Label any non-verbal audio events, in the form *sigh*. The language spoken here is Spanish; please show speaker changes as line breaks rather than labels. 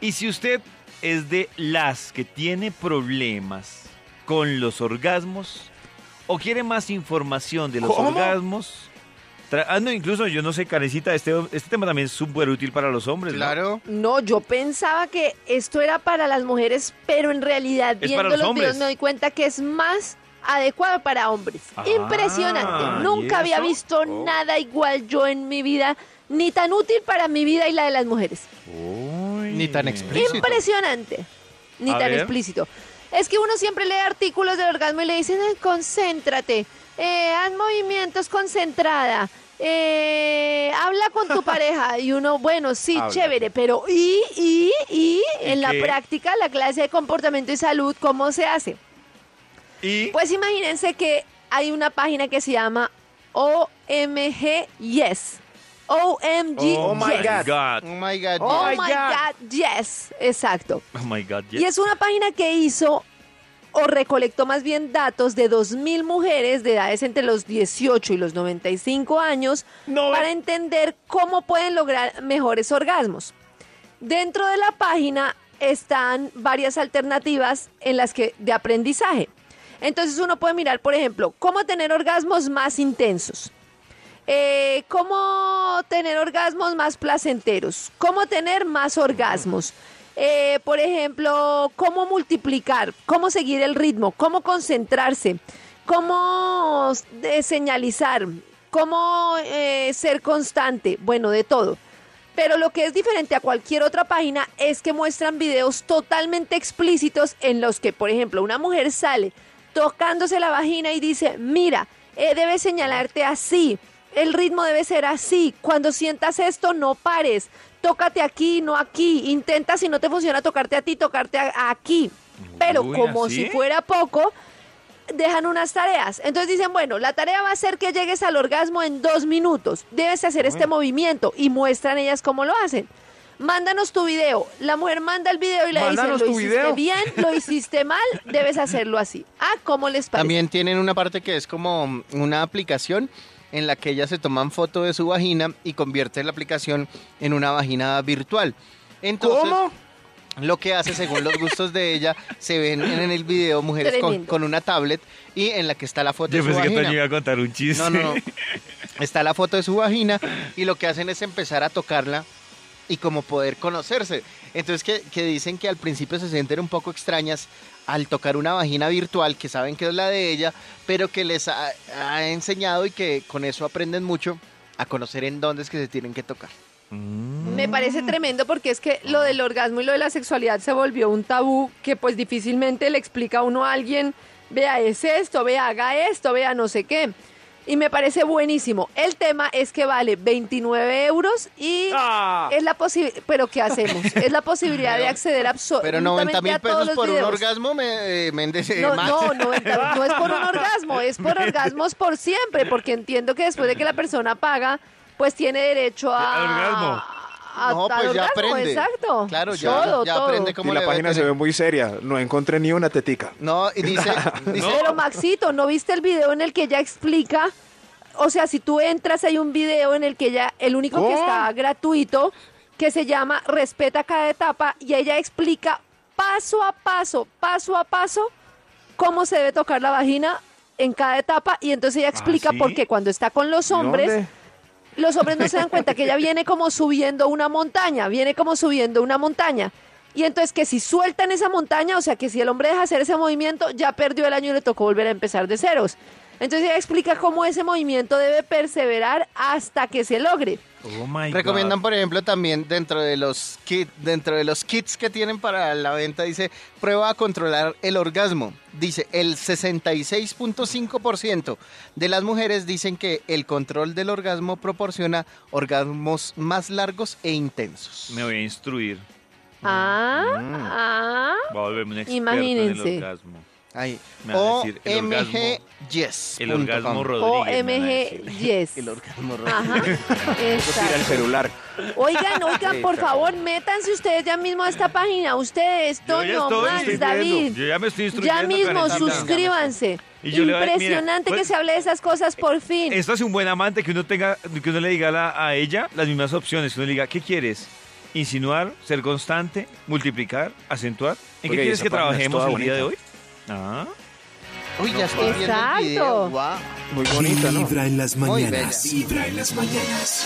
Y si usted es de las que tiene problemas con los orgasmos o quiere más información de los
¿Cómo?
orgasmos, ah, no, incluso yo no sé, Carecita, este, este tema también es súper útil para los hombres.
Claro.
No, yo pensaba que esto era para las mujeres, pero en realidad
Es
viendo
los
los videos me doy cuenta que es más adecuado para hombres.
Ah,
Impresionante.
¿y
Nunca había visto
Oh.
nada igual yo en mi vida, ni tan útil para mi vida y la de las mujeres.
Uy.
Ni tan explícito.
Impresionante. Ni
A
tan
ver.
explícito. Es que uno siempre lee artículos del orgasmo y le dicen, "Ay, concéntrate, eh, haz movimientos concentrada, eh, habla con tu *laughs* pareja. Y uno, bueno, sí,
Habla.
chévere, pero ¿y, y, y en la
qué?
práctica, la clase de comportamiento y salud, cómo se hace?
Y
Pues imagínense que hay una página que se llama OMG Yes. OMG
Oh my
Yes.
God.
Oh my God.
Oh
my
my
God.
God, yes, exacto.
Oh my God.
Y es una página que hizo o recolectó más bien datos de 2.000 mujeres de edades entre los 18 y los 95 años
No,
para entender cómo pueden lograr mejores orgasmos. Dentro de la página están varias alternativas en las que de aprendizaje. Entonces uno puede mirar, por ejemplo, cómo tener orgasmos más intensos. Eh, cómo tener orgasmos más placenteros, cómo tener más orgasmos. Eh, por ejemplo, cómo multiplicar, cómo seguir el ritmo, cómo concentrarse, cómo eh, señalizar, cómo eh, ser constante, bueno, de todo. Pero lo que es diferente a cualquier otra página es que muestran videos totalmente explícitos en los que, por ejemplo, una mujer sale tocándose la vagina y dice, mira, eh, debes señalarte así, el ritmo debe ser así, cuando sientas esto no pares, tócate aquí, no aquí, intenta si no te funciona tocarte a ti, tocarte a- aquí. Pero
Uy,
como
¿así?
si fuera poco, dejan unas tareas. Entonces dicen, bueno, la tarea va a ser que llegues al orgasmo en dos minutos. Debes hacer este movimiento y muestran ellas cómo lo hacen. Mándanos tu video. La mujer manda el video y le dicen,
Mándanos
lo hiciste
video".
bien, lo *laughs* hiciste mal, debes hacerlo así. Ah, ¿cómo les parece?
También tienen una parte que es como una aplicación en la que ellas se toman foto de su vagina y convierte la aplicación en una vagina virtual. Entonces,
¿Cómo?
lo que hace según los gustos de ella, se ven en el video mujeres con, una tablet y en la que está la foto
Yo
de su
pensé que te iba a contar un chiste.
No, no, no. Está la foto de su vagina y lo que hacen es empezar a tocarla y como poder conocerse. Entonces que, que dicen que al principio se sienten un poco extrañas al tocar una vagina virtual que saben que es la de ella, pero que les ha, ha enseñado y que con eso aprenden mucho a conocer en dónde es que se tienen que tocar.
Mm.
Me parece tremendo porque es que lo del orgasmo y lo de la sexualidad se volvió un tabú que pues difícilmente le explica a uno a alguien, vea, es esto, vea, haga esto, vea, no sé qué. Y me parece buenísimo. El tema es que vale 29 euros y
Ah.
es la posibilidad, pero ¿qué hacemos? Es la posibilidad de acceder absolutamente
Pero 90
a
mil pesos por un orgasmo, me, eh, Méndez, eh,
No, no, no, no es por un orgasmo, es por *laughs* orgasmos por siempre, porque entiendo que después de que la persona paga, pues tiene derecho a...
No, pues ya
orgasmo,
aprende.
Exacto.
Claro, ya,
Todo,
ya
todo.
aprende
Y la
le debe
página se
tener.
ve muy seria. No encontré ni una tetica.
No, y dice, *laughs* dice
Pero Maxito, ¿no viste el video en el que ella explica? O sea, si tú entras, hay un video en el que ella, el único que está gratuito, que se llama Respeta cada etapa, y ella explica paso a paso, paso a paso, cómo se debe tocar la vagina en cada etapa, y entonces ella explica
¿sí?
por qué cuando está con los hombres,
¿Dónde?
Los hombres no se dan cuenta que ella viene como subiendo una montaña, viene como subiendo una montaña. Y entonces que si sueltan esa montaña, o sea que si el hombre deja hacer ese movimiento, ya perdió el año y le tocó volver a empezar de ceros. Entonces ella explica cómo ese movimiento debe perseverar hasta que se logre.
Oh my
Recomiendan,
God.
por ejemplo, también dentro de los kit, dentro de los kits que tienen para la venta, dice prueba a controlar el orgasmo. Dice el 66.5% de las mujeres dicen que el control del orgasmo proporciona orgasmos más largos e intensos.
Me voy a instruir.
Ah,
Mm.
ah.
Voy a volverme un experto
Imagínense.
en el orgasmo.
Ahí.
Me va a decir, el orgasmo-
yes.
El orgasmo. Rodríguez.
OMG, yes. *laughs*
El orgasmo
Ajá.
Tira el celular.
Oigan, oigan, por favor, métanse ustedes ya mismo a esta página. Ustedes, Toño, Max, David.
Yo ya me estoy instruyendo.
Ya mismo, suscríbanse.
Y yo le voy a-
Impresionante
mira,
que
pues-
se hable de esas cosas por fin.
Esto hace un buen amante que uno tenga, que uno le diga a, la- a ella las mismas opciones. Que uno le diga, ¿qué quieres? Insinuar, ser constante, multiplicar, acentuar. ¿En qué quieres que
es
trabajemos el día de hoy? Ah,
Uy, ya estoy viendo el video.
Muy bonita, ¿no?
Vibra en las
Muy
mañanas.
bella.
Vibra en las mañanas.